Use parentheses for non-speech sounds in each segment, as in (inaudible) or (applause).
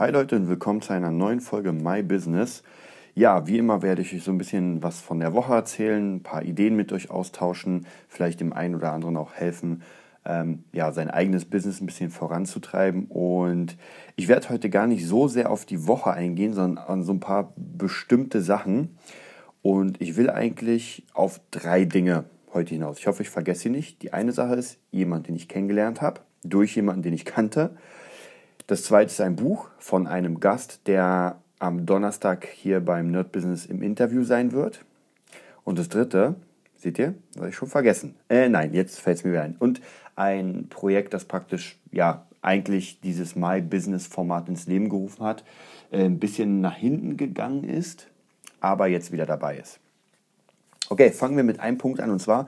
Hi Leute und willkommen zu einer neuen Folge My Business. Ja, wie immer werde ich euch so ein bisschen was von der Woche erzählen, ein paar Ideen mit euch austauschen, vielleicht dem einen oder anderen auch helfen, ähm, ja, sein eigenes Business ein bisschen voranzutreiben. Und ich werde heute gar nicht so sehr auf die Woche eingehen, sondern an so ein paar bestimmte Sachen. Und ich will eigentlich auf drei Dinge heute hinaus. Ich hoffe, ich vergesse sie nicht. Die eine Sache ist jemand, den ich kennengelernt habe, durch jemanden, den ich kannte. Das zweite ist ein Buch von einem Gast, der am Donnerstag hier beim Nerd Business im Interview sein wird. Und das dritte, seht ihr, das habe ich schon vergessen. Äh, nein, jetzt fällt es mir wieder ein. Und ein Projekt, das praktisch, ja, eigentlich dieses My Business Format ins Leben gerufen hat, äh, ein bisschen nach hinten gegangen ist, aber jetzt wieder dabei ist. Okay, fangen wir mit einem Punkt an und zwar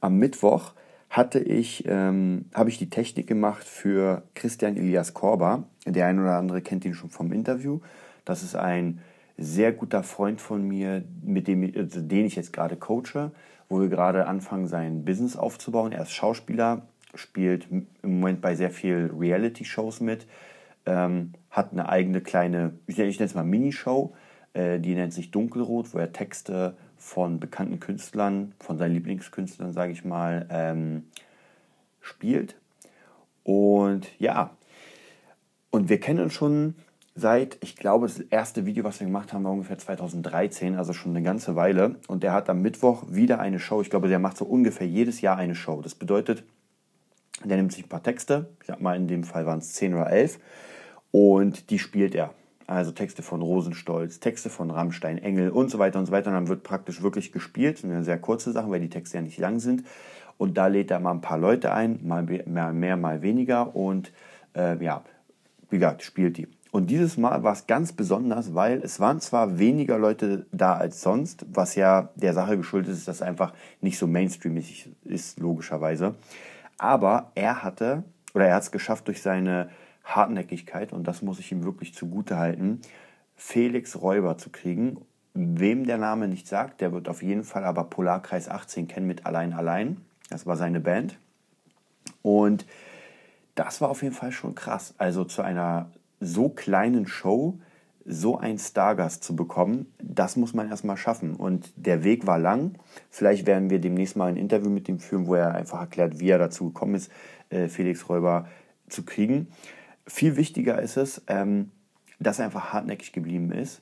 am Mittwoch hatte ich, ähm, habe ich die Technik gemacht für Christian Elias Korber. Der ein oder andere kennt ihn schon vom Interview. Das ist ein sehr guter Freund von mir, mit dem, also den ich jetzt gerade coache, wo wir gerade anfangen, sein Business aufzubauen. Er ist Schauspieler, spielt im Moment bei sehr viel Reality-Shows mit, ähm, hat eine eigene kleine, ich nenne es mal Minishow, äh, die nennt sich Dunkelrot, wo er Texte von bekannten Künstlern, von seinen Lieblingskünstlern, sage ich mal, ähm, spielt. Und ja, und wir kennen uns schon seit, ich glaube, das erste Video, was wir gemacht haben, war ungefähr 2013, also schon eine ganze Weile. Und der hat am Mittwoch wieder eine Show. Ich glaube, der macht so ungefähr jedes Jahr eine Show. Das bedeutet, der nimmt sich ein paar Texte, ich sag mal, in dem Fall waren es 10 oder 11, und die spielt er also Texte von Rosenstolz, Texte von Rammstein, Engel und so weiter und so weiter. Und dann wird praktisch wirklich gespielt. Das sind ja sehr kurze Sachen, weil die Texte ja nicht lang sind. Und da lädt er mal ein paar Leute ein, mal mehr, mal weniger. Und äh, ja, wie gesagt, spielt die. Und dieses Mal war es ganz besonders, weil es waren zwar weniger Leute da als sonst, was ja der Sache geschuldet ist, dass es einfach nicht so mainstreamig ist, logischerweise. Aber er hatte, oder er hat es geschafft durch seine Hartnäckigkeit, und das muss ich ihm wirklich zugute halten, Felix Räuber zu kriegen. Wem der Name nicht sagt, der wird auf jeden Fall aber Polarkreis 18 kennen mit Allein Allein. Das war seine Band. Und das war auf jeden Fall schon krass. Also zu einer so kleinen Show so einen Stargast zu bekommen, das muss man erstmal schaffen. Und der Weg war lang. Vielleicht werden wir demnächst mal ein Interview mit ihm führen, wo er einfach erklärt, wie er dazu gekommen ist, äh, Felix Räuber zu kriegen. Viel wichtiger ist es, ähm, dass er einfach hartnäckig geblieben ist,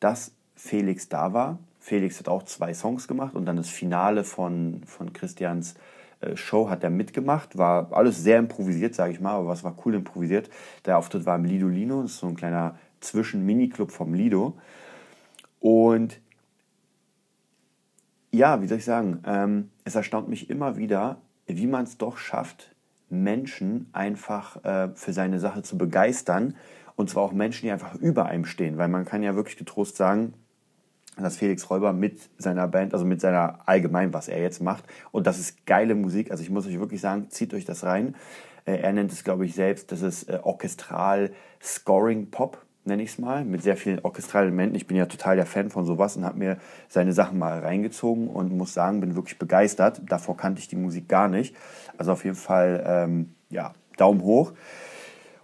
dass Felix da war. Felix hat auch zwei Songs gemacht und dann das Finale von, von Christians äh, Show hat er mitgemacht. War alles sehr improvisiert, sage ich mal, aber was war cool improvisiert. Der Auftritt war im Lido Lino, das ist so ein kleiner Zwischen-Mini-Club vom Lido. Und ja, wie soll ich sagen, ähm, es erstaunt mich immer wieder, wie man es doch schafft, Menschen einfach äh, für seine Sache zu begeistern. Und zwar auch Menschen, die einfach über einem stehen. Weil man kann ja wirklich getrost sagen, dass Felix Räuber mit seiner Band, also mit seiner allgemein, was er jetzt macht, und das ist geile Musik. Also ich muss euch wirklich sagen, zieht euch das rein. Äh, er nennt es, glaube ich, selbst, das ist äh, Orchestral Scoring Pop nenne ich es mal, mit sehr vielen orchestralen Elementen. Ich bin ja total der Fan von sowas und habe mir seine Sachen mal reingezogen und muss sagen, bin wirklich begeistert. Davor kannte ich die Musik gar nicht. Also auf jeden Fall, ähm, ja, Daumen hoch.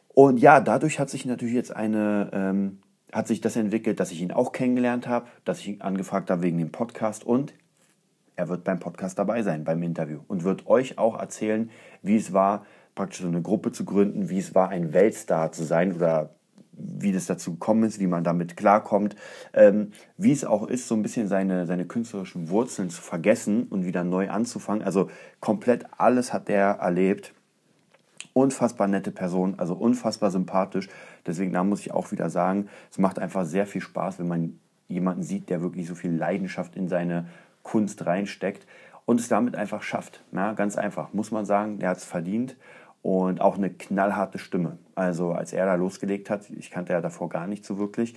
Und ja, dadurch hat sich natürlich jetzt eine, ähm, hat sich das entwickelt, dass ich ihn auch kennengelernt habe, dass ich ihn angefragt habe wegen dem Podcast und er wird beim Podcast dabei sein, beim Interview und wird euch auch erzählen, wie es war, praktisch so eine Gruppe zu gründen, wie es war, ein Weltstar zu sein oder wie das dazu gekommen ist, wie man damit klarkommt, ähm, wie es auch ist, so ein bisschen seine, seine künstlerischen Wurzeln zu vergessen und wieder neu anzufangen. Also komplett alles hat er erlebt. Unfassbar nette Person, also unfassbar sympathisch. Deswegen, da muss ich auch wieder sagen, es macht einfach sehr viel Spaß, wenn man jemanden sieht, der wirklich so viel Leidenschaft in seine Kunst reinsteckt und es damit einfach schafft. Ja, ganz einfach, muss man sagen, der hat es verdient und auch eine knallharte Stimme. Also als er da losgelegt hat, ich kannte ja davor gar nicht so wirklich,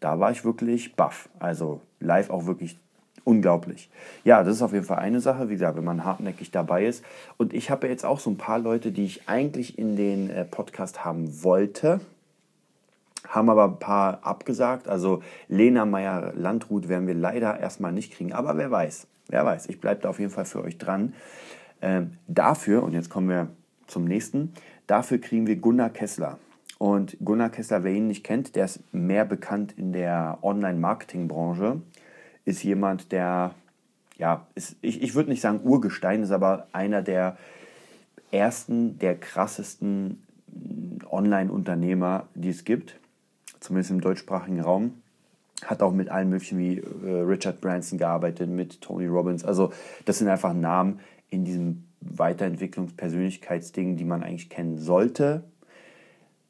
da war ich wirklich baff. Also live auch wirklich unglaublich. Ja, das ist auf jeden Fall eine Sache, wie gesagt, wenn man hartnäckig dabei ist. Und ich habe jetzt auch so ein paar Leute, die ich eigentlich in den äh, Podcast haben wollte, haben aber ein paar abgesagt. Also Lena Meyer-Landrut werden wir leider erstmal nicht kriegen. Aber wer weiß, wer weiß, ich bleibe da auf jeden Fall für euch dran. Ähm, dafür, und jetzt kommen wir zum nächsten. Dafür kriegen wir Gunnar Kessler. Und Gunnar Kessler, wer ihn nicht kennt, der ist mehr bekannt in der Online-Marketing-Branche, ist jemand, der, ja, ist, ich, ich würde nicht sagen Urgestein, ist aber einer der ersten, der krassesten Online-Unternehmer, die es gibt, zumindest im deutschsprachigen Raum. Hat auch mit allen möglichen wie äh, Richard Branson gearbeitet, mit Tony Robbins. Also das sind einfach Namen in diesem Weiterentwicklungspersönlichkeitsding, die man eigentlich kennen sollte.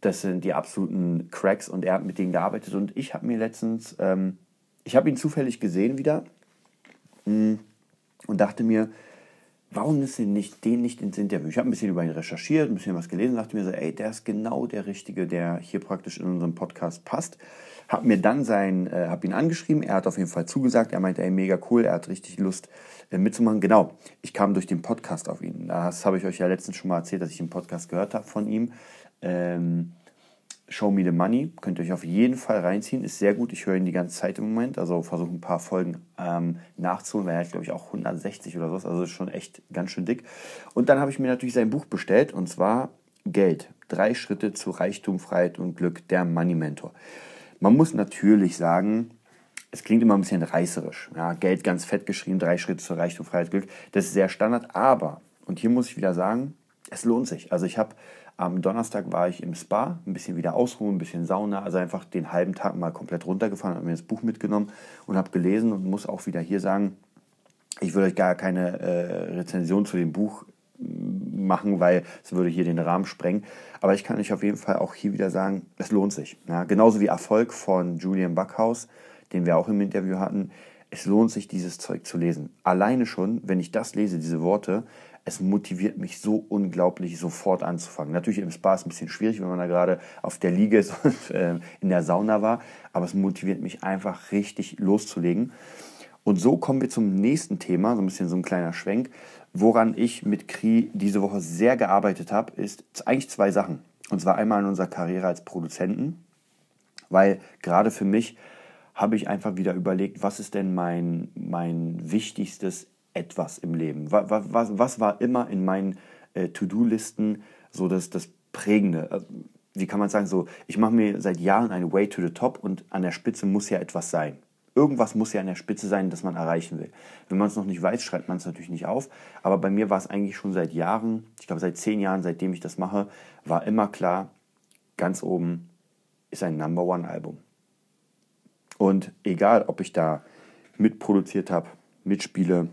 Das sind die absoluten Cracks und er hat mit denen gearbeitet. Und ich habe mir letztens, ähm, ich habe ihn zufällig gesehen wieder mh, mm, und dachte mir, warum ist denn nicht, den nicht ins Interview? Ich habe ein bisschen über ihn recherchiert, ein bisschen was gelesen, dachte mir so, ey, der ist genau der Richtige, der hier praktisch in unserem Podcast passt. Hab mir dann sein, äh, hab ihn angeschrieben, er hat auf jeden Fall zugesagt, er meinte, ey, mega cool, er hat richtig Lust äh, mitzumachen. Genau, ich kam durch den Podcast auf ihn. Das habe ich euch ja letztens schon mal erzählt, dass ich einen Podcast gehört habe von ihm. Ähm, Show Me the Money. Könnt ihr euch auf jeden Fall reinziehen. Ist sehr gut. Ich höre ihn die ganze Zeit im Moment. Also versuche ein paar Folgen ähm, nachzuholen, weil er hat, glaube ich, auch 160 oder so. Also ist schon echt ganz schön dick. Und dann habe ich mir natürlich sein Buch bestellt und zwar Geld. Drei Schritte zu Reichtum, Freiheit und Glück. Der Money Mentor. Man muss natürlich sagen, es klingt immer ein bisschen reißerisch. Ja, Geld ganz fett geschrieben, drei Schritte zu Reichtum, Freiheit, Glück. Das ist sehr Standard. Aber, und hier muss ich wieder sagen, es lohnt sich. Also ich habe am Donnerstag war ich im Spa, ein bisschen wieder ausruhen, ein bisschen Sauna, also einfach den halben Tag mal komplett runtergefahren, habe mir das Buch mitgenommen und habe gelesen und muss auch wieder hier sagen, ich würde euch gar keine äh, Rezension zu dem Buch mm, machen, weil es würde hier den Rahmen sprengen. Aber ich kann euch auf jeden Fall auch hier wieder sagen, es lohnt sich. Ja, genauso wie Erfolg von Julian Backhaus, den wir auch im Interview hatten. Es lohnt sich, dieses Zeug zu lesen. Alleine schon, wenn ich das lese, diese Worte, es motiviert mich so unglaublich, sofort anzufangen. Natürlich im Spa ist ein bisschen schwierig, wenn man da gerade auf der Liege ist und äh, in der Sauna war, aber es motiviert mich einfach richtig loszulegen. Und so kommen wir zum nächsten Thema, so ein bisschen so ein kleiner Schwenk. Woran ich mit Kri diese Woche sehr gearbeitet habe, ist eigentlich zwei Sachen. Und zwar einmal in unserer Karriere als Produzenten, weil gerade für mich habe ich einfach wieder überlegt, was ist denn mein, mein wichtigstes etwas im Leben? Was, was, was war immer in meinen äh, To-Do-Listen so das, das Prägende? Also, wie kann man sagen, so, ich mache mir seit Jahren eine Way to the Top und an der Spitze muss ja etwas sein. Irgendwas muss ja an der Spitze sein, das man erreichen will. Wenn man es noch nicht weiß, schreibt man es natürlich nicht auf. Aber bei mir war es eigentlich schon seit Jahren, ich glaube seit zehn Jahren, seitdem ich das mache, war immer klar, ganz oben ist ein Number One Album. Und egal, ob ich da mitproduziert habe, mitspiele,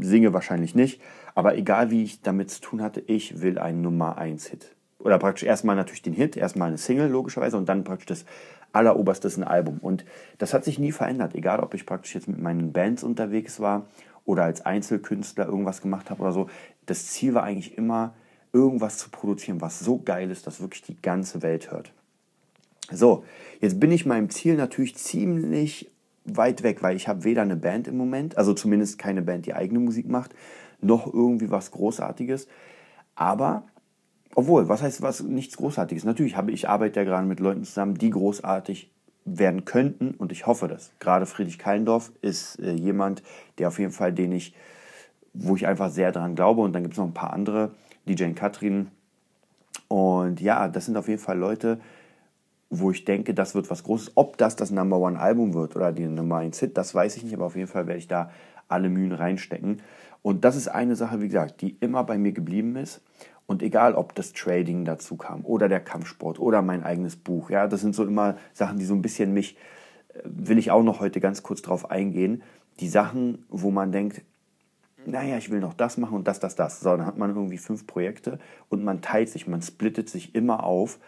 singe wahrscheinlich nicht, aber egal wie ich damit zu tun hatte, ich will einen Nummer 1 Hit. Oder praktisch erstmal natürlich den Hit, erstmal eine Single logischerweise und dann praktisch das alleroberstes ein Album. Und das hat sich nie verändert, egal ob ich praktisch jetzt mit meinen Bands unterwegs war oder als Einzelkünstler irgendwas gemacht habe oder so. Das Ziel war eigentlich immer, irgendwas zu produzieren, was so geil ist, dass wirklich die ganze Welt hört. So, jetzt bin ich meinem Ziel natürlich ziemlich weit weg, weil ich habe weder eine Band im Moment, also zumindest keine Band, die eigene Musik macht, noch irgendwie was Großartiges. Aber, obwohl, was heißt was nichts Großartiges? Natürlich habe ich arbeite ja gerade mit Leuten zusammen, die großartig werden könnten und ich hoffe das. Gerade Friedrich Kallendorf ist äh, jemand, der auf jeden Fall, den ich, wo ich einfach sehr dran glaube und dann gibt es noch ein paar andere, DJ Katrin. Und ja, das sind auf jeden Fall Leute, wo ich denke, das wird was Großes. Ob das das Number One Album wird oder die Nummer 1 Hit, das weiß ich nicht, aber auf jeden Fall werde ich da alle Mühen reinstecken. Und das ist eine Sache, wie gesagt, die immer bei mir geblieben ist. Und egal, ob das Trading dazu kam oder der Kampfsport oder mein eigenes Buch, ja, das sind so immer Sachen, die so ein bisschen mich, äh, will ich auch noch heute ganz kurz drauf eingehen. Die Sachen, wo man denkt, naja, ich will noch das machen und das, das, das. So, dann hat man irgendwie fünf Projekte und man teilt sich, man splittet sich immer auf.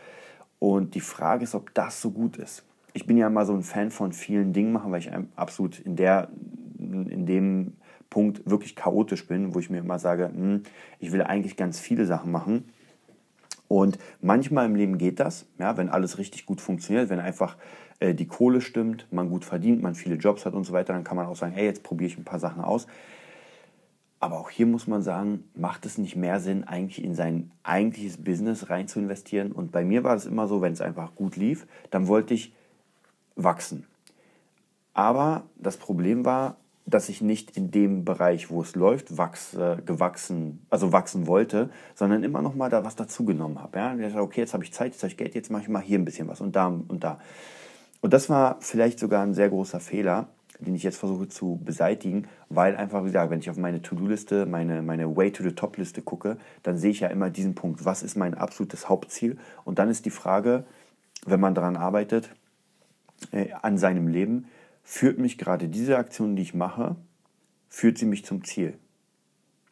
Und die Frage ist, ob das so gut ist. Ich bin ja immer so ein Fan von vielen Dingen machen, weil ich absolut in, der, in dem Punkt wirklich chaotisch bin, wo ich mir immer sage, hm, ich will eigentlich ganz viele Sachen machen. Und manchmal im Leben geht das, ja, wenn alles richtig gut funktioniert, wenn einfach äh, die Kohle stimmt, man gut verdient, man viele Jobs hat und so weiter, dann kann man auch sagen, hey, jetzt probiere ich ein paar Sachen aus. Aber auch hier muss man sagen, macht es nicht mehr Sinn, eigentlich in sein eigentliches Business rein zu investieren? Und bei mir war es immer so, wenn es einfach gut lief, dann wollte ich wachsen. Aber das Problem war, dass ich nicht in dem Bereich, wo es läuft, wachse, gewachsen, also wachsen wollte, sondern immer noch mal da was dazugenommen habe. Ja? Okay, jetzt habe ich Zeit, jetzt habe ich Geld, jetzt mache ich mal hier ein bisschen was und da und da. Und das war vielleicht sogar ein sehr großer Fehler, den ich jetzt versuche zu beseitigen, weil einfach, wie gesagt, wenn ich auf meine To-Do-Liste, meine, meine Way-to-the-Top-Liste gucke, dann sehe ich ja immer diesen Punkt, was ist mein absolutes Hauptziel? Und dann ist die Frage, wenn man daran arbeitet, äh, an seinem Leben, führt mich gerade diese Aktion, die ich mache, führt sie mich zum Ziel.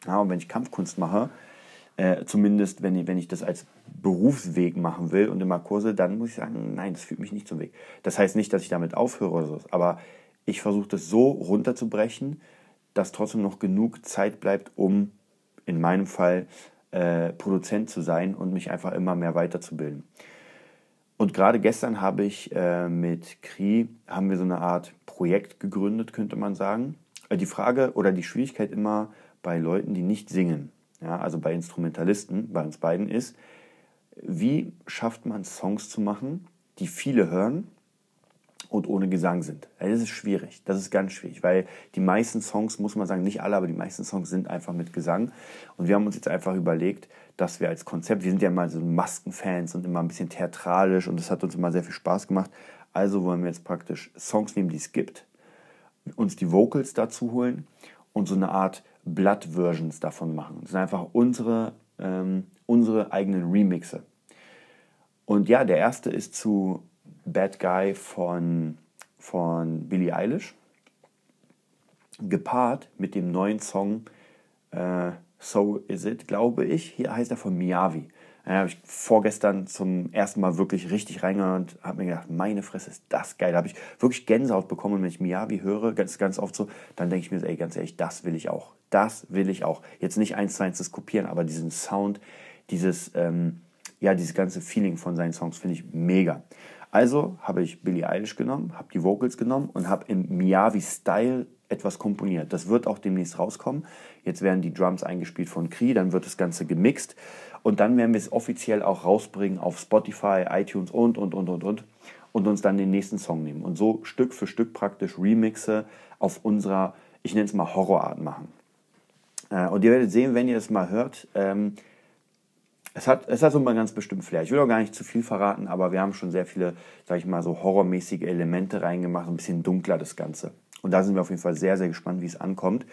Ja, und wenn ich Kampfkunst mache, äh, zumindest wenn ich, wenn ich das als Berufsweg machen will und immer Kurse, dann muss ich sagen, nein, das führt mich nicht zum Weg. Das heißt nicht, dass ich damit aufhöre oder so, aber ich versuche das so runterzubrechen, dass trotzdem noch genug Zeit bleibt, um in meinem Fall äh, Produzent zu sein und mich einfach immer mehr weiterzubilden. Und gerade gestern habe ich äh, mit Kri, haben wir so eine Art Projekt gegründet, könnte man sagen. Äh, die Frage oder die Schwierigkeit immer bei Leuten, die nicht singen, ja, also bei Instrumentalisten, bei uns beiden ist, wie schafft man Songs zu machen, die viele hören und ohne Gesang sind. Das ist schwierig, das ist ganz schwierig, weil die meisten Songs, muss man sagen, nicht alle, aber die meisten Songs sind einfach mit Gesang. Und wir haben uns jetzt einfach überlegt, dass wir als Konzept, wir sind ja mal so Maskenfans und immer ein bisschen theatralisch und das hat uns immer sehr viel Spaß gemacht. Also wollen wir jetzt praktisch Songs nehmen, die es gibt, uns die Vocals dazu holen und so eine Art Blood-Versions davon machen. Das sind einfach unsere, ähm, unsere eigenen Remixe. Und ja, der erste ist zu Bad Guy von, von Billie Eilish, gepaart mit dem neuen Song äh, So Is It, glaube ich. Hier heißt er von Miyavi. Da habe ich vorgestern zum ersten Mal wirklich richtig reingehört und habe mir gedacht, meine Fresse, ist das geil. Da habe ich wirklich Gänsehaut bekommen. Und wenn ich Miyavi höre, ganz, ganz oft so, dann denke ich mir, ey, ganz ehrlich, das will ich auch. Das will ich auch. Jetzt nicht eins zu eins das kopieren, aber diesen Sound, dieses, ähm, ja, dieses ganze Feeling von seinen Songs finde ich mega. Also habe ich Billie Eilish genommen, habe die Vocals genommen und habe im Miyavi-Style etwas komponiert. Das wird auch demnächst rauskommen. Jetzt werden die Drums eingespielt von Cree, dann wird das Ganze gemixt und dann werden wir es offiziell auch rausbringen auf Spotify, iTunes und, und, und, und, und und uns dann den nächsten Song nehmen und so Stück für Stück praktisch Remixe auf unserer, ich nenne es mal Horrorart machen. Äh, und ihr werdet sehen, wenn ihr es mal hört, ähm, es hat, es hat so mal ganz bestimmt Flair. Ich will auch gar nicht zu viel verraten, aber wir haben schon sehr viele, sag ich mal, so horrormäßige Elemente reingemacht, ein bisschen dunkler das Ganze. Und da sind wir auf jeden Fall sehr, sehr gespannt, wie es ankommt.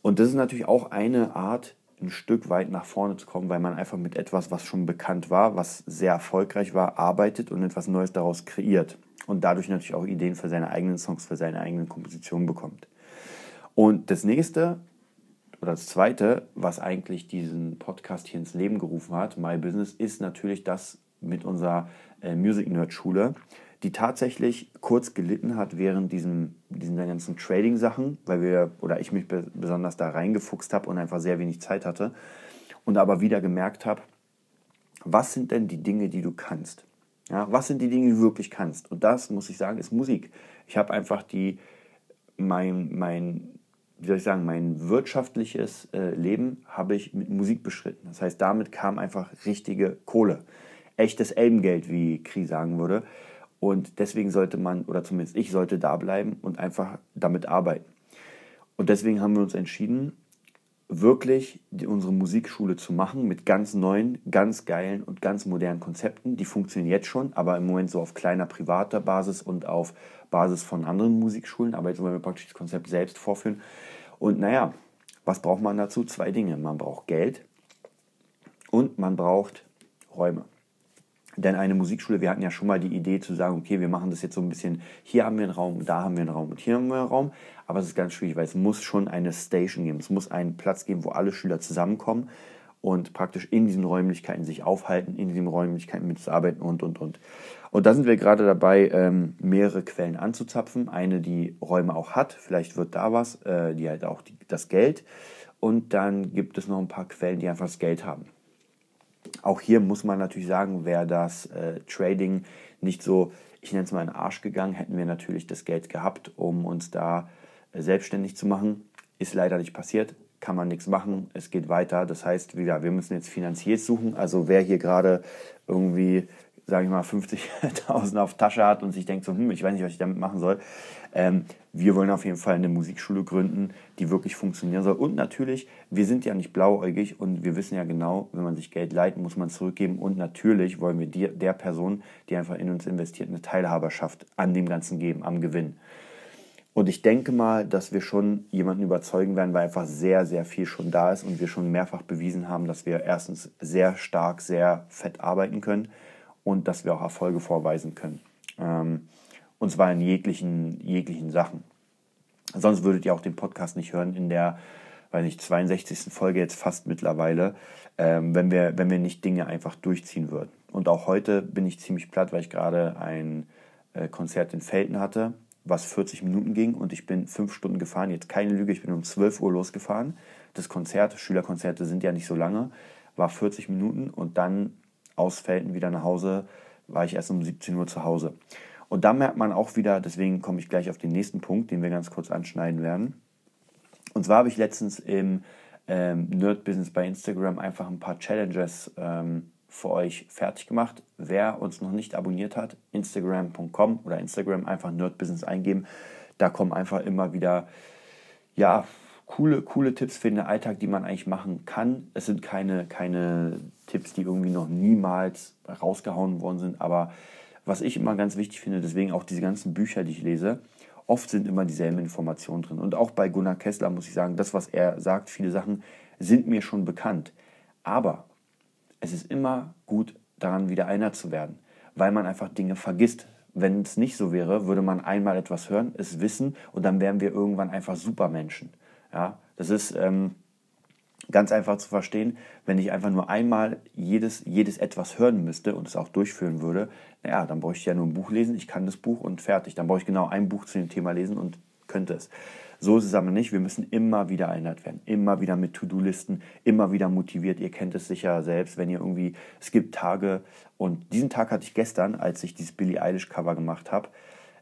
Und das ist natürlich auch eine Art, ein Stück weit nach vorne zu kommen, weil man einfach mit etwas, was schon bekannt war, was sehr erfolgreich war, arbeitet und etwas Neues daraus kreiert. Und dadurch natürlich auch Ideen für seine eigenen Songs, für seine eigenen Kompositionen bekommt. Und das nächste oder das zweite, was eigentlich diesen Podcast hier ins Leben gerufen hat, My Business, ist natürlich das mit unserer äh, Music Nerd Schule, die tatsächlich kurz gelitten hat während diesem, diesen ganzen Trading-Sachen, weil wir oder ich mich be besonders da reingefuchst habe und einfach sehr wenig Zeit hatte und aber wieder gemerkt habe, was sind denn die Dinge, die du kannst? Ja, was sind die Dinge, die du wirklich kannst? Und das, muss ich sagen, ist Musik. Ich habe einfach die, mein, mein wie soll ich sagen, mein wirtschaftliches äh, Leben habe ich mit Musik beschritten. Das heißt, damit kam einfach richtige Kohle. Echtes Elbengeld, wie Kri sagen würde. Und deswegen sollte man, oder zumindest ich sollte da bleiben und einfach damit arbeiten. Und deswegen haben wir uns entschieden, wirklich die, unsere Musikschule zu machen mit ganz neuen, ganz geilen und ganz modernen Konzepten. Die funktionieren jetzt schon, aber im Moment so auf kleiner privater Basis und auf Basis von anderen Musikschulen. Aber jetzt wollen wir praktisch das Konzept selbst vorführen. Und naja, was braucht man dazu? Zwei Dinge. Man braucht Geld und man braucht Räume. Denn eine Musikschule, wir hatten ja schon mal die Idee zu sagen, okay, wir machen das jetzt so ein bisschen, hier haben wir einen Raum, da haben wir einen Raum und hier haben wir einen Raum. Aber es ist ganz schwierig, weil es muss schon eine Station geben. Es muss einen Platz geben, wo alle Schüler zusammenkommen und praktisch in diesen Räumlichkeiten sich aufhalten, in diesen Räumlichkeiten mitzuarbeiten und, und, und. Und da sind wir gerade dabei, ähm, mehrere Quellen anzuzapfen. Eine, die Räume auch hat, vielleicht wird da was, äh, die halt auch das Geld. Und dann gibt es noch ein paar Quellen, die einfach das Geld haben. Auch hier muss man natürlich sagen, wäre das äh, Trading nicht so, ich nenne es mal in den Arsch gegangen, hätten wir natürlich das Geld gehabt, um uns da äh, selbstständig zu machen. Ist leider nicht passiert, kann man nichts machen, es geht weiter. Das heißt, wieder, wir müssen jetzt Finanziers suchen. Also wer hier gerade irgendwie sage ich mal, 50.000 (laughs) auf Tasche hat und sich denkt so, hm, ich weiß nicht, was ich damit machen soll. Ähm, wir wollen auf jeden Fall eine Musikschule gründen, die wirklich funktionieren soll. Und natürlich, wir sind ja nicht blauäugig und wir wissen ja genau, wenn man sich Geld leiht, muss man zurückgeben. Und natürlich wollen wir dir, der Person, die einfach in uns investiert, eine Teilhaberschaft an dem Ganzen geben, am Gewinn. Und ich denke mal, dass wir schon jemanden überzeugen werden, weil einfach sehr, sehr viel schon da ist und wir schon mehrfach bewiesen haben, dass wir erstens sehr stark, sehr fett arbeiten können und dass wir auch Erfolge vorweisen können. Ähm, und zwar in jeglichen, jeglichen Sachen. Sonst würdet ihr auch den Podcast nicht hören in der, weiß nicht, 62. Folge jetzt fast mittlerweile, ähm, wenn, wir, wenn wir nicht Dinge einfach durchziehen würden. Und auch heute bin ich ziemlich platt, weil ich gerade ein äh, Konzert in Felten hatte, was 40 Minuten ging und ich bin fünf Stunden gefahren. Jetzt keine Lüge, ich bin um 12 Uhr losgefahren. Das Konzert, Schülerkonzerte sind ja nicht so lange, war 40 Minuten und dann aus Felten wieder nach Hause, war ich erst um 17 Uhr zu Hause. Und da merkt man auch wieder, deswegen komme ich gleich auf den nächsten Punkt, den wir ganz kurz anschneiden werden. Und zwar habe ich letztens im ähm, Nerd-Business bei Instagram einfach ein paar Challenges ähm, für euch fertig gemacht. Wer uns noch nicht abonniert hat, instagram.com oder Instagram einfach Nerd-Business eingeben. Da kommen einfach immer wieder, ja, coole, coole Tipps für den Alltag, die man eigentlich machen kann. Es sind keine, keine Tipps, die irgendwie noch niemals rausgehauen worden sind, aber was ich immer ganz wichtig finde, deswegen auch diese ganzen Bücher, die ich lese, oft sind immer dieselben Informationen drin. Und auch bei Gunnar Kessler muss ich sagen, das, was er sagt, viele Sachen sind mir schon bekannt. Aber es ist immer gut, daran wieder einer zu werden, weil man einfach Dinge vergisst. Wenn es nicht so wäre, würde man einmal etwas hören, es wissen und dann wären wir irgendwann einfach Supermenschen. Ja, das ist, ähm, ganz einfach zu verstehen, wenn ich einfach nur einmal jedes, jedes etwas hören müsste und es auch durchführen würde, naja, dann bräuchte ich ja nur ein Buch lesen, ich kann das Buch und fertig. Dann brauche ich genau ein Buch zu dem Thema lesen und könnte es. So ist es aber nicht. Wir müssen immer wieder erinnert werden, immer wieder mit To-Do-Listen, immer wieder motiviert. Ihr kennt es sicher selbst, wenn ihr irgendwie, es gibt Tage und diesen Tag hatte ich gestern, als ich dieses Billie Eilish Cover gemacht habe.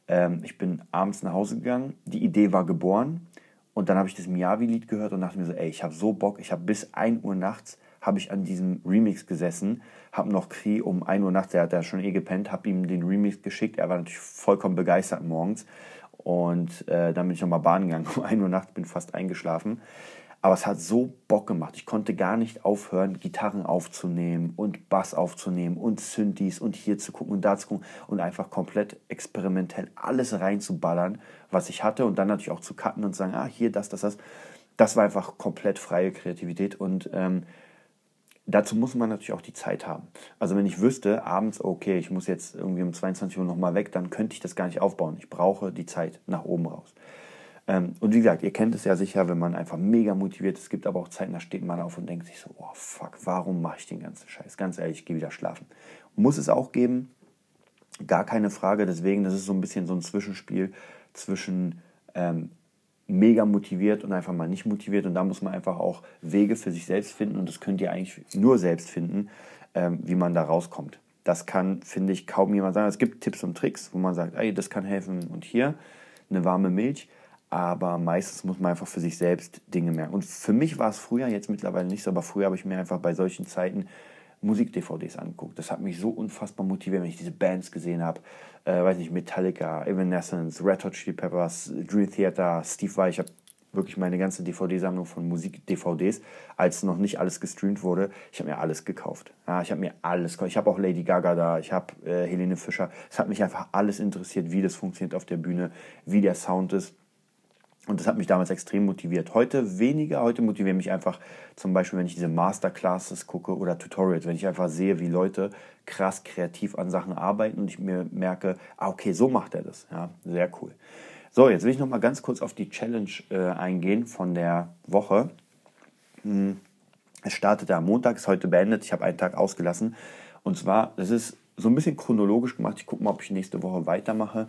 Ähm, ich bin abends nach Hause gegangen, die Idee war geboren. Und dann habe ich das Miyavi-Lied gehört und dachte mir so, ey, ich habe so Bock, ich habe bis 1 Uhr nachts habe ich an diesem Remix gesessen, habe noch Kri um 1 Uhr nachts, der hat ja schon eh gepennt, habe ihm den Remix geschickt, er war natürlich vollkommen begeistert morgens und äh, dann bin ich nochmal Bahn gegangen, um (laughs) 1 Uhr nachts, bin fast eingeschlafen aber es hat so Bock gemacht. Ich konnte gar nicht aufhören, Gitarren aufzunehmen und Bass aufzunehmen und Synthes und hier zu gucken und da zu gucken und einfach komplett experimentell alles reinzuballern, was ich hatte und dann natürlich auch zu cutten und sagen, ah, hier, das, das, das. Das war einfach komplett freie Kreativität und ähm, dazu muss man natürlich auch die Zeit haben. Also wenn ich wüsste, abends, okay, ich muss jetzt irgendwie um 22 Uhr nochmal weg, dann könnte ich das gar nicht aufbauen. Ich brauche die Zeit nach oben raus. Ähm, und wie gesagt, ihr kennt es ja sicher, wenn man einfach mega motiviert ist. Es gibt aber auch Zeiten, da steht man auf und denkt sich so, oh fuck, warum mache ich den ganzen Scheiß? Ganz ehrlich, ich gehe wieder schlafen. Muss es auch geben, gar keine Frage. Deswegen, das ist so ein bisschen so ein Zwischenspiel zwischen ähm, mega motiviert und einfach mal nicht motiviert. Und da muss man einfach auch Wege für sich selbst finden. Und das könnt ihr eigentlich nur selbst finden, ähm, wie man da rauskommt. Das kann, finde ich, kaum jemand sagen. Es gibt Tipps und Tricks, wo man sagt, ey, das kann helfen. Und hier eine warme Milch aber meistens muss man einfach für sich selbst Dinge merken. Und für mich war es früher, jetzt mittlerweile nicht so, aber früher habe ich mir einfach bei solchen Zeiten Musik-DVDs angeguckt. Das hat mich so unfassbar motiviert, wenn ich diese Bands gesehen habe. Äh, weiß nicht, Metallica, Evanescence, Red Hot Chili Peppers, Dream Theater, Steve Vai. Ich habe wirklich meine ganze DVD-Sammlung von Musik-DVDs, als noch nicht alles gestreamt wurde. Ich habe mir alles gekauft. Ja, ich habe mir alles gekauft. Ich habe auch Lady Gaga da, ich habe äh, Helene Fischer. Es hat mich einfach alles interessiert, wie das funktioniert auf der Bühne, wie der Sound ist. Und das hat mich damals extrem motiviert. Heute weniger. Heute motivieren mich einfach zum Beispiel, wenn ich diese Masterclasses gucke oder Tutorials, wenn ich einfach sehe, wie Leute krass kreativ an Sachen arbeiten und ich mir merke, ah, okay, so macht er das. Ja, sehr cool. So, jetzt will ich noch mal ganz kurz auf die Challenge äh, eingehen von der Woche. Hm. Es startete am Montag, ist heute beendet. Ich habe einen Tag ausgelassen. Und zwar, das ist so ein bisschen chronologisch gemacht. Ich gucke mal, ob ich nächste Woche weitermache.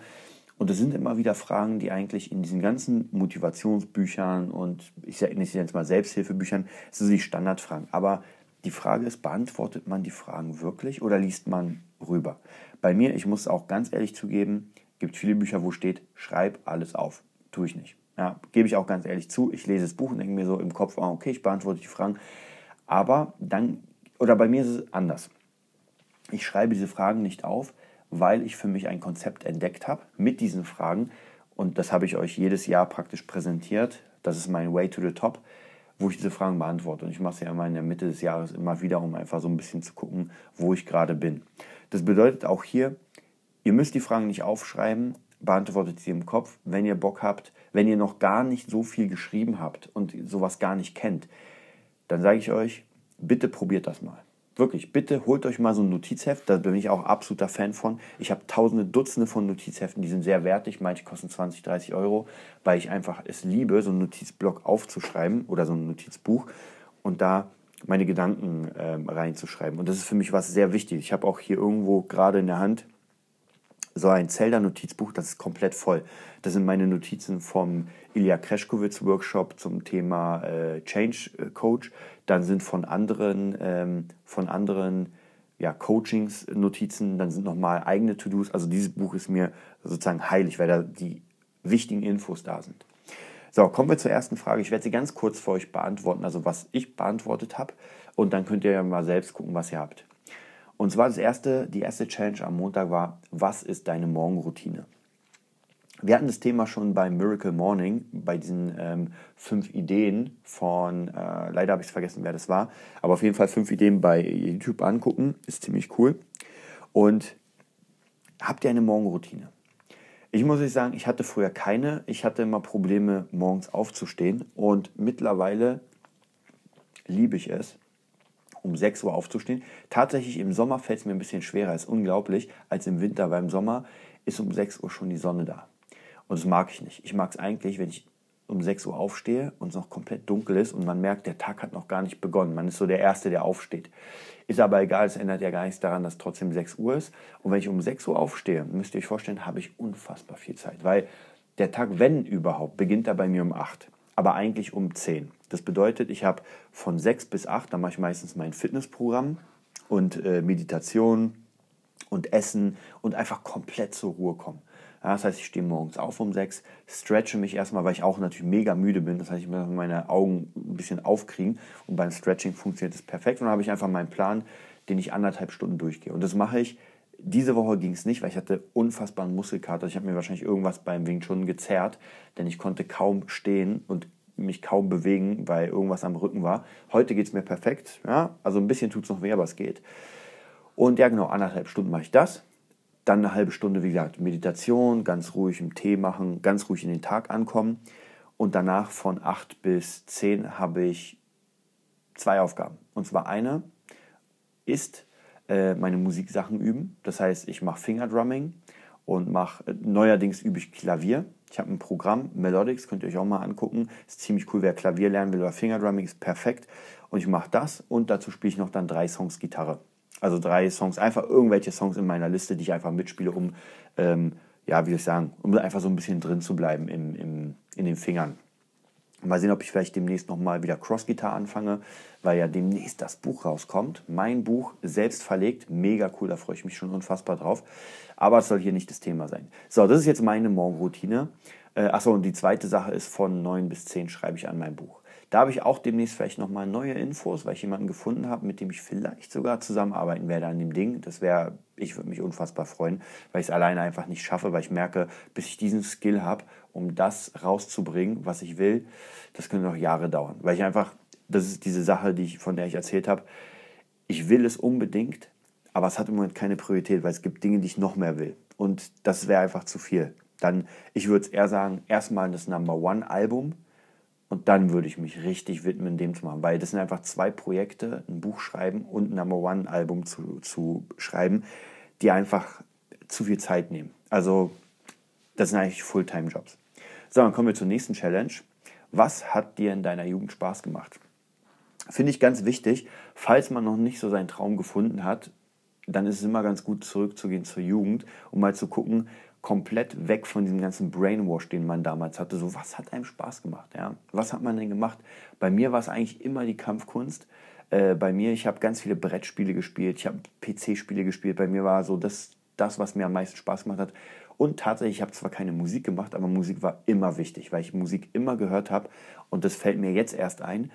Und es sind immer wieder Fragen, die eigentlich in diesen ganzen Motivationsbüchern und ich nenne es jetzt mal Selbsthilfebüchern, es sind die Standardfragen. Aber die Frage ist, beantwortet man die Fragen wirklich oder liest man rüber? Bei mir, ich muss auch ganz ehrlich zugeben, gibt viele Bücher, wo steht, schreib alles auf. Tue ich nicht. Ja, gebe ich auch ganz ehrlich zu. Ich lese das Buch und denke mir so im Kopf, ah, okay, ich beantworte die Fragen. Aber dann, oder bei mir ist es anders. Ich schreibe diese Fragen nicht auf, weil ich für mich ein Konzept entdeckt habe mit diesen Fragen. Und das habe ich euch jedes Jahr praktisch präsentiert. Das ist mein Way to the Top, wo ich diese Fragen beantworte. Und ich mache es ja immer in der Mitte des Jahres immer wieder, um einfach so ein bisschen zu gucken, wo ich gerade bin. Das bedeutet auch hier, ihr müsst die Fragen nicht aufschreiben, beantwortet sie im Kopf, wenn ihr Bock habt, wenn ihr noch gar nicht so viel geschrieben habt und sowas gar nicht kennt, dann sage ich euch, bitte probiert das mal. Wirklich, bitte holt euch mal so ein Notizheft, da bin ich auch absoluter Fan von. Ich habe tausende, Dutzende von Notizheften, die sind sehr wertig, manche kosten 20, 30 Euro, weil ich einfach es liebe, so einen Notizblock aufzuschreiben oder so ein Notizbuch und da meine Gedanken ähm, reinzuschreiben. Und das ist für mich was sehr wichtig. Ich habe auch hier irgendwo gerade in der Hand so ein Zelda-Notizbuch, das ist komplett voll. Das sind meine Notizen vom Ilya Kreschkowitz Workshop zum Thema äh, Change Coach. Dann sind von anderen, ähm, von anderen ja, Coachings Notizen, dann sind nochmal eigene To-Dos. Also dieses Buch ist mir sozusagen heilig, weil da die wichtigen Infos da sind. So, kommen wir zur ersten Frage. Ich werde sie ganz kurz für euch beantworten, also was ich beantwortet habe. Und dann könnt ihr ja mal selbst gucken, was ihr habt. Und zwar das erste, die erste Challenge am Montag war, was ist deine Morgenroutine? Wir hatten das Thema schon beim Miracle Morning, bei diesen ähm, fünf Ideen von, äh, leider habe ich es vergessen, wer das war, aber auf jeden Fall fünf Ideen bei YouTube angucken, ist ziemlich cool. Und habt ihr eine Morgenroutine? Ich muss euch sagen, ich hatte früher keine. Ich hatte immer Probleme, morgens aufzustehen und mittlerweile liebe ich es, um 6 Uhr aufzustehen. Tatsächlich im Sommer fällt es mir ein bisschen schwerer, ist unglaublich, als im Winter, weil im Sommer ist um 6 Uhr schon die Sonne da. Und das mag ich nicht. Ich mag es eigentlich, wenn ich um 6 Uhr aufstehe und es noch komplett dunkel ist und man merkt, der Tag hat noch gar nicht begonnen. Man ist so der Erste, der aufsteht. Ist aber egal, es ändert ja gar nichts daran, dass trotzdem 6 Uhr ist. Und wenn ich um 6 Uhr aufstehe, müsst ihr euch vorstellen, habe ich unfassbar viel Zeit. Weil der Tag, wenn überhaupt, beginnt da bei mir um 8 aber eigentlich um 10. Das bedeutet, ich habe von 6 bis 8, da mache ich meistens mein Fitnessprogramm und äh, Meditation und Essen und einfach komplett zur Ruhe kommen. Ja, das heißt, ich stehe morgens auf um 6, stretche mich erstmal, weil ich auch natürlich mega müde bin. Das heißt, ich muss meine Augen ein bisschen aufkriegen und beim Stretching funktioniert das perfekt. Und dann habe ich einfach meinen Plan, den ich anderthalb Stunden durchgehe. Und das mache ich diese Woche ging es nicht, weil ich hatte unfassbaren Muskelkater. Ich habe mir wahrscheinlich irgendwas beim Wing Chun gezerrt, denn ich konnte kaum stehen und mich kaum bewegen, weil irgendwas am Rücken war. Heute geht es mir perfekt. Ja? Also ein bisschen tut es noch weh, aber es geht. Und ja, genau, anderthalb Stunden mache ich das. Dann eine halbe Stunde, wie gesagt, Meditation, ganz ruhig im Tee machen, ganz ruhig in den Tag ankommen. Und danach von 8 bis 10 habe ich zwei Aufgaben. Und zwar eine ist äh, meine Musiksachen üben. Das heißt, ich mache Fingerdrumming und mache äh, neuerdings übe ich Klavier. Ich habe ein Programm, Melodics, könnt ihr euch auch mal angucken. Ist ziemlich cool, wer Klavier lernen will oder Fingerdrumming ist perfekt. Und ich mache das und dazu spiele ich noch dann drei Songs Gitarre. Also drei Songs, einfach irgendwelche Songs in meiner Liste, die ich einfach mitspiele, um, ähm, ja, wie soll ich sagen, um einfach so ein bisschen drin zu bleiben im, im, in den Fingern. Mal sehen, ob ich vielleicht demnächst nochmal wieder Cross-Gitarre anfange, weil ja demnächst das Buch rauskommt. Mein Buch selbst verlegt. Mega cool, da freue ich mich schon unfassbar drauf. Aber es soll hier nicht das Thema sein. So, das ist jetzt meine Morgenroutine. Äh, achso, und die zweite Sache ist, von 9 bis 10 schreibe ich an mein Buch. Da habe ich auch demnächst vielleicht nochmal neue Infos, weil ich jemanden gefunden habe, mit dem ich vielleicht sogar zusammenarbeiten werde an dem Ding. Das wäre, ich würde mich unfassbar freuen, weil ich es alleine einfach nicht schaffe, weil ich merke, bis ich diesen Skill habe, um das rauszubringen, was ich will, das könnte noch Jahre dauern. Weil ich einfach, das ist diese Sache, die ich, von der ich erzählt habe, ich will es unbedingt, aber es hat im Moment keine Priorität, weil es gibt Dinge, die ich noch mehr will. Und das wäre einfach zu viel. Dann, ich würde es eher sagen, erstmal das Number One Album, und dann würde ich mich richtig widmen, dem zu machen, weil das sind einfach zwei Projekte, ein Buch schreiben und ein Number One Album zu, zu schreiben, die einfach zu viel Zeit nehmen. Also das sind eigentlich Fulltime-Jobs. So, dann kommen wir zur nächsten Challenge. Was hat dir in deiner Jugend Spaß gemacht? Finde ich ganz wichtig, falls man noch nicht so seinen Traum gefunden hat, dann ist es immer ganz gut zurückzugehen zur Jugend, um mal zu gucken, komplett weg von diesem ganzen Brainwash, den man damals hatte. So, was hat einem Spaß gemacht? Ja? Was hat man denn gemacht? Bei mir war es eigentlich immer die Kampfkunst. Äh, bei mir, ich habe ganz viele Brettspiele gespielt, ich habe PC-Spiele gespielt. Bei mir war so das, das, was mir am meisten Spaß gemacht hat. Und tatsächlich, ich habe zwar keine Musik gemacht, aber Musik war immer wichtig, weil ich Musik immer gehört habe. Und das fällt mir jetzt erst ein.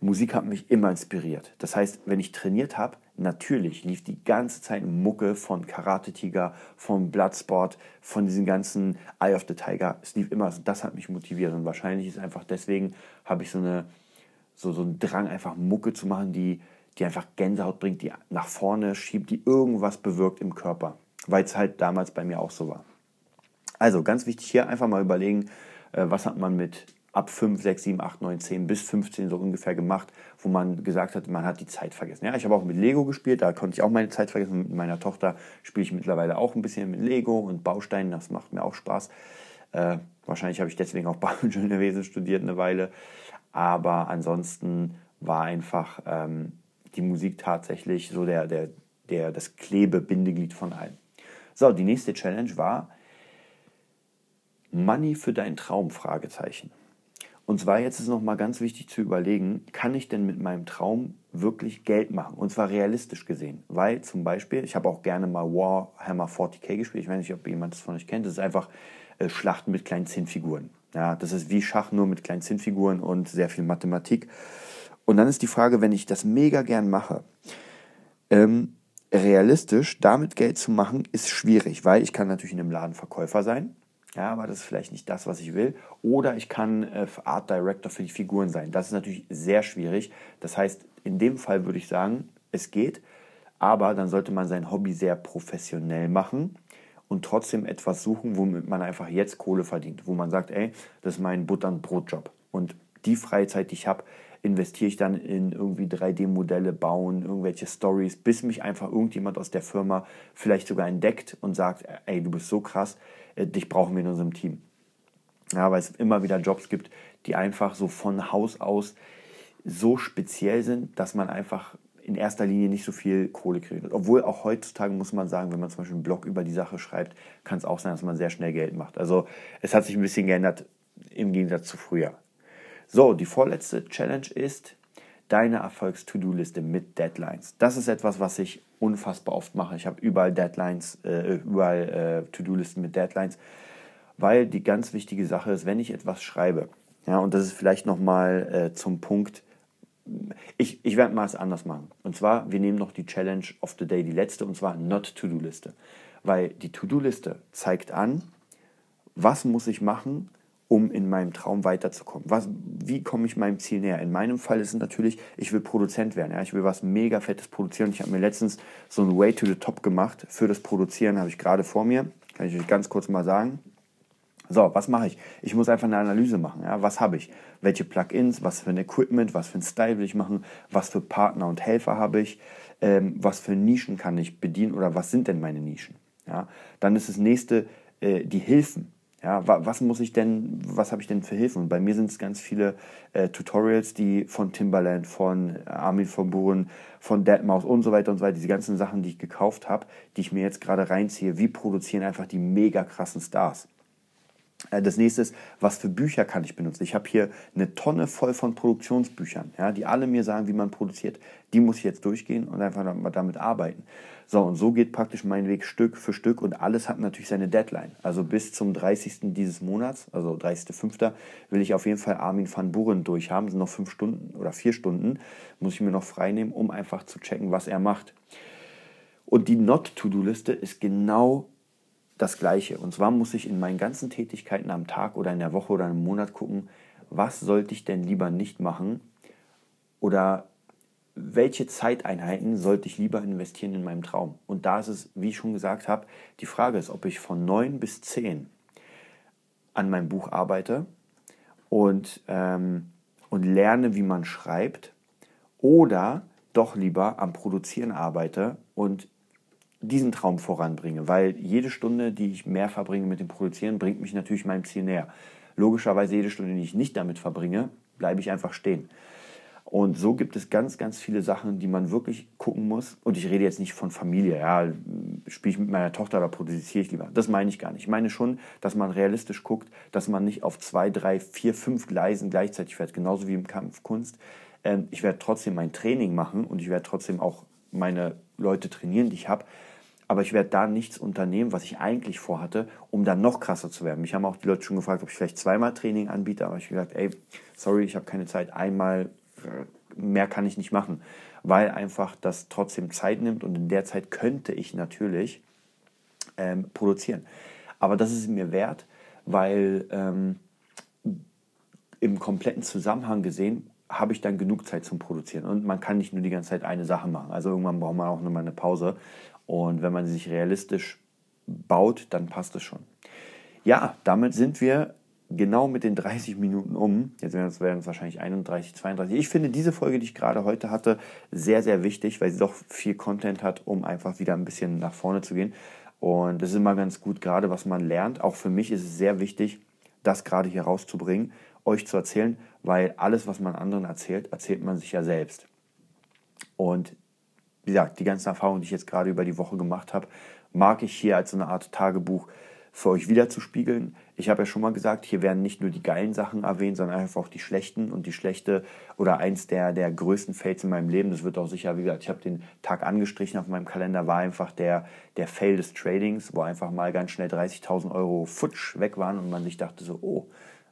Musik hat mich immer inspiriert. Das heißt, wenn ich trainiert habe, natürlich lief die ganze Zeit Mucke von Karate Tiger, von Bloodsport, von diesen ganzen Eye of the Tiger. Es lief immer, das hat mich motiviert und wahrscheinlich ist einfach deswegen, habe ich so, eine, so, so einen Drang, einfach Mucke zu machen, die, die einfach Gänsehaut bringt, die nach vorne schiebt, die irgendwas bewirkt im Körper, weil es halt damals bei mir auch so war. Also ganz wichtig hier einfach mal überlegen, äh, was hat man mit ab 5, 6, 7, 8, 9, 10 bis 15 so ungefähr gemacht, wo man gesagt hat, man hat die Zeit vergessen. Ja, ich habe auch mit Lego gespielt, da konnte ich auch meine Zeit vergessen. Mit meiner Tochter spiele ich mittlerweile auch ein bisschen mit Lego und Bausteinen, das macht mir auch Spaß. Äh, wahrscheinlich habe ich deswegen auch (laughs) Bauingenieurwesen studiert eine Weile. Aber ansonsten war einfach ähm, die Musik tatsächlich so der, der, der, das Klebebindeglied von allem. So, die nächste Challenge war Money für deinen Traum? Fragezeichen. Und zwar jetzt ist noch mal ganz wichtig zu überlegen, kann ich denn mit meinem Traum wirklich Geld machen? Und zwar realistisch gesehen. Weil zum Beispiel, ich habe auch gerne mal Warhammer 40k gespielt. Ich weiß nicht, ob jemand das von euch kennt. Das ist einfach äh, Schlachten mit kleinen Zinnfiguren. Ja, das ist wie Schach nur mit kleinen Zinnfiguren und sehr viel Mathematik. Und dann ist die Frage, wenn ich das mega gern mache, ähm, realistisch damit Geld zu machen, ist schwierig, weil ich kann natürlich in einem Laden Verkäufer sein. Ja, aber das ist vielleicht nicht das, was ich will. Oder ich kann äh, Art Director für die Figuren sein. Das ist natürlich sehr schwierig. Das heißt, in dem Fall würde ich sagen, es geht, aber dann sollte man sein Hobby sehr professionell machen und trotzdem etwas suchen, womit man einfach jetzt Kohle verdient. Wo man sagt, ey, das ist mein Butter- und Brotjob. Und die Freizeit, die ich habe, investiere ich dann in irgendwie 3D-Modelle bauen, irgendwelche Stories, bis mich einfach irgendjemand aus der Firma vielleicht sogar entdeckt und sagt, ey, du bist so krass, dich brauchen wir in unserem Team. Ja, weil es immer wieder Jobs gibt, die einfach so von Haus aus so speziell sind, dass man einfach in erster Linie nicht so viel Kohle kriegt. Obwohl auch heutzutage muss man sagen, wenn man zum Beispiel einen Blog über die Sache schreibt, kann es auch sein, dass man sehr schnell Geld macht. Also es hat sich ein bisschen geändert im Gegensatz zu früher. So, die vorletzte Challenge ist deine Erfolgs-To-Do-Liste mit Deadlines. Das ist etwas, was ich unfassbar oft mache. Ich habe überall Deadlines, äh, überall äh, To-Do-Listen mit Deadlines, weil die ganz wichtige Sache ist, wenn ich etwas schreibe, ja, und das ist vielleicht nochmal äh, zum Punkt, ich, ich werde mal es anders machen. Und zwar, wir nehmen noch die Challenge of the Day, die letzte, und zwar Not To-Do-Liste. Weil die To-Do-Liste zeigt an, was muss ich machen, um in meinem Traum weiterzukommen? Was, wie komme ich meinem Ziel näher? In meinem Fall ist es natürlich, ich will Produzent werden. Ja? Ich will was mega Fettes produzieren. Ich habe mir letztens so ein Way to the Top gemacht für das Produzieren, habe ich gerade vor mir. Kann ich euch ganz kurz mal sagen. So, was mache ich? Ich muss einfach eine Analyse machen. Ja? Was habe ich? Welche Plugins? Was für ein Equipment? Was für ein Style will ich machen? Was für Partner und Helfer habe ich? Ähm, was für Nischen kann ich bedienen? Oder was sind denn meine Nischen? Ja? Dann ist das nächste äh, die Hilfen. Ja, was muss ich denn, was habe ich denn für Hilfen? Und bei mir sind es ganz viele äh, Tutorials, die von Timbaland, von Armin von Buren, von Deadmau5 und so weiter und so weiter, diese ganzen Sachen, die ich gekauft habe, die ich mir jetzt gerade reinziehe, wie produzieren einfach die mega krassen Stars. Äh, das nächste ist, was für Bücher kann ich benutzen? Ich habe hier eine Tonne voll von Produktionsbüchern, ja, die alle mir sagen, wie man produziert. Die muss ich jetzt durchgehen und einfach damit arbeiten. So, und so geht praktisch mein Weg Stück für Stück und alles hat natürlich seine Deadline. Also bis zum 30. dieses Monats, also 30.05., will ich auf jeden Fall Armin van Buren durchhaben. Das sind noch fünf Stunden oder vier Stunden, muss ich mir noch freinehmen, um einfach zu checken, was er macht. Und die Not-To-Do-Liste ist genau das Gleiche. Und zwar muss ich in meinen ganzen Tätigkeiten am Tag oder in der Woche oder im Monat gucken, was sollte ich denn lieber nicht machen oder welche Zeiteinheiten sollte ich lieber investieren in meinem Traum? Und da ist es, wie ich schon gesagt habe, die Frage ist, ob ich von 9 bis 10 an meinem Buch arbeite und, ähm, und lerne, wie man schreibt oder doch lieber am Produzieren arbeite und diesen Traum voranbringe, weil jede Stunde, die ich mehr verbringe mit dem Produzieren, bringt mich natürlich meinem Ziel näher. Logischerweise jede Stunde, die ich nicht damit verbringe, bleibe ich einfach stehen. Und so gibt es ganz, ganz viele Sachen, die man wirklich gucken muss. Und ich rede jetzt nicht von Familie, ja, spiele ich mit meiner Tochter oder produziere ich lieber. Das meine ich gar nicht. Ich meine schon, dass man realistisch guckt, dass man nicht auf zwei, drei, vier, fünf Gleisen gleichzeitig fährt, genauso wie im Kampfkunst. Ähm, ich werde trotzdem mein Training machen und ich werde trotzdem auch meine Leute trainieren, die ich habe. Aber ich werde da nichts unternehmen, was ich eigentlich vorhatte, um dann noch krasser zu werden. Mich haben auch die Leute schon gefragt, ob ich vielleicht zweimal Training anbiete. Aber ich habe gesagt, ey, sorry, ich habe keine Zeit, einmal mehr kann ich nicht machen. weil einfach das trotzdem Zeit nimmt und in der Zeit könnte ich natürlich ähm, produzieren. Aber das ist mir wert, weil ähm, im kompletten Zusammenhang gesehen habe ich dann genug Zeit zum Produzieren. Und man kann nicht nur die ganze Zeit eine Sache machen. Also irgendwann braucht man auch nochmal eine Pause. Und wenn man sich realistisch baut, dann passt es schon. Ja, damit sind wir genau mit den 30 Minuten um. Jetzt werden es wahrscheinlich 31, 32. Ich finde diese Folge, die ich gerade heute hatte, sehr, sehr wichtig, weil sie doch viel Content hat, um einfach wieder ein bisschen nach vorne zu gehen. Und das ist immer ganz gut, gerade was man lernt. Auch für mich ist es sehr wichtig, das gerade hier rauszubringen, euch zu erzählen, weil alles, was man anderen erzählt, erzählt man sich ja selbst. Und wie gesagt, die ganzen Erfahrungen, die ich jetzt gerade über die Woche gemacht habe, mag ich hier als so eine Art Tagebuch für euch wiederzuspiegeln. Ich habe ja schon mal gesagt, hier werden nicht nur die geilen Sachen erwähnt, sondern einfach auch die schlechten und die schlechte oder eins der, der größten Fails in meinem Leben. Das wird auch sicher, wie gesagt, ich habe den Tag angestrichen auf meinem Kalender, war einfach der, der Fail des Tradings, wo einfach mal ganz schnell 30.000 Euro futsch weg waren und man sich dachte so, oh,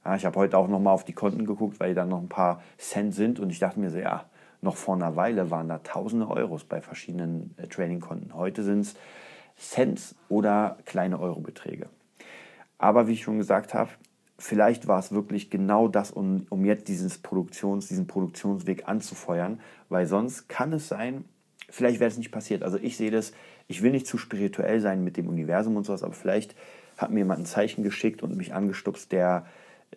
ja, ich habe heute auch nochmal auf die Konten geguckt, weil da noch ein paar Cent sind und ich dachte mir so, ja, noch vor einer Weile waren da tausende Euros bei verschiedenen äh, Trading-Konten. Heute sind es Cents oder kleine Eurobeträge. Aber wie ich schon gesagt habe, vielleicht war es wirklich genau das, um, um jetzt dieses Produktions, diesen Produktionsweg anzufeuern, weil sonst kann es sein, vielleicht wäre es nicht passiert. Also ich sehe das, ich will nicht zu spirituell sein mit dem Universum und sowas, aber vielleicht hat mir jemand ein Zeichen geschickt und mich angestupst, der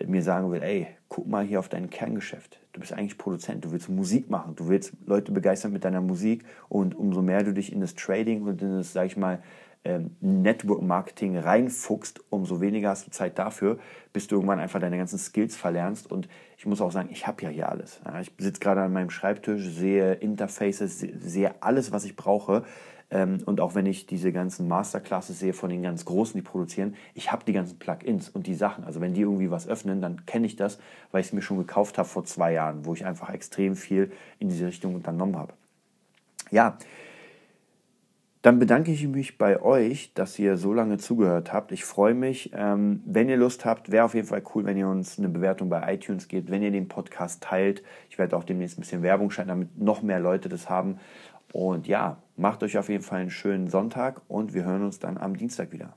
mir sagen will, ey, guck mal hier auf dein Kerngeschäft. Du bist eigentlich Produzent, du willst Musik machen, du willst Leute begeistern mit deiner Musik und umso mehr du dich in das Trading und in das, sag ich mal, ähm, Network Marketing reinfuchst, umso weniger hast du Zeit dafür, bis du irgendwann einfach deine ganzen Skills verlernst. Und ich muss auch sagen, ich habe ja hier alles. Ich sitze gerade an meinem Schreibtisch, sehe Interfaces, sehe alles, was ich brauche. Ähm, und auch wenn ich diese ganzen Masterclasses sehe von den ganz Großen, die produzieren, ich habe die ganzen Plugins und die Sachen. Also wenn die irgendwie was öffnen, dann kenne ich das, weil ich es mir schon gekauft habe vor zwei Jahren, wo ich einfach extrem viel in diese Richtung unternommen habe. Ja, dann bedanke ich mich bei euch, dass ihr so lange zugehört habt. Ich freue mich. Ähm, wenn ihr Lust habt, wäre auf jeden Fall cool, wenn ihr uns eine Bewertung bei iTunes gebt, wenn ihr den Podcast teilt. Ich werde auch demnächst ein bisschen Werbung schalten, damit noch mehr Leute das haben. Und ja, macht euch auf jeden Fall einen schönen Sonntag und wir hören uns dann am Dienstag wieder.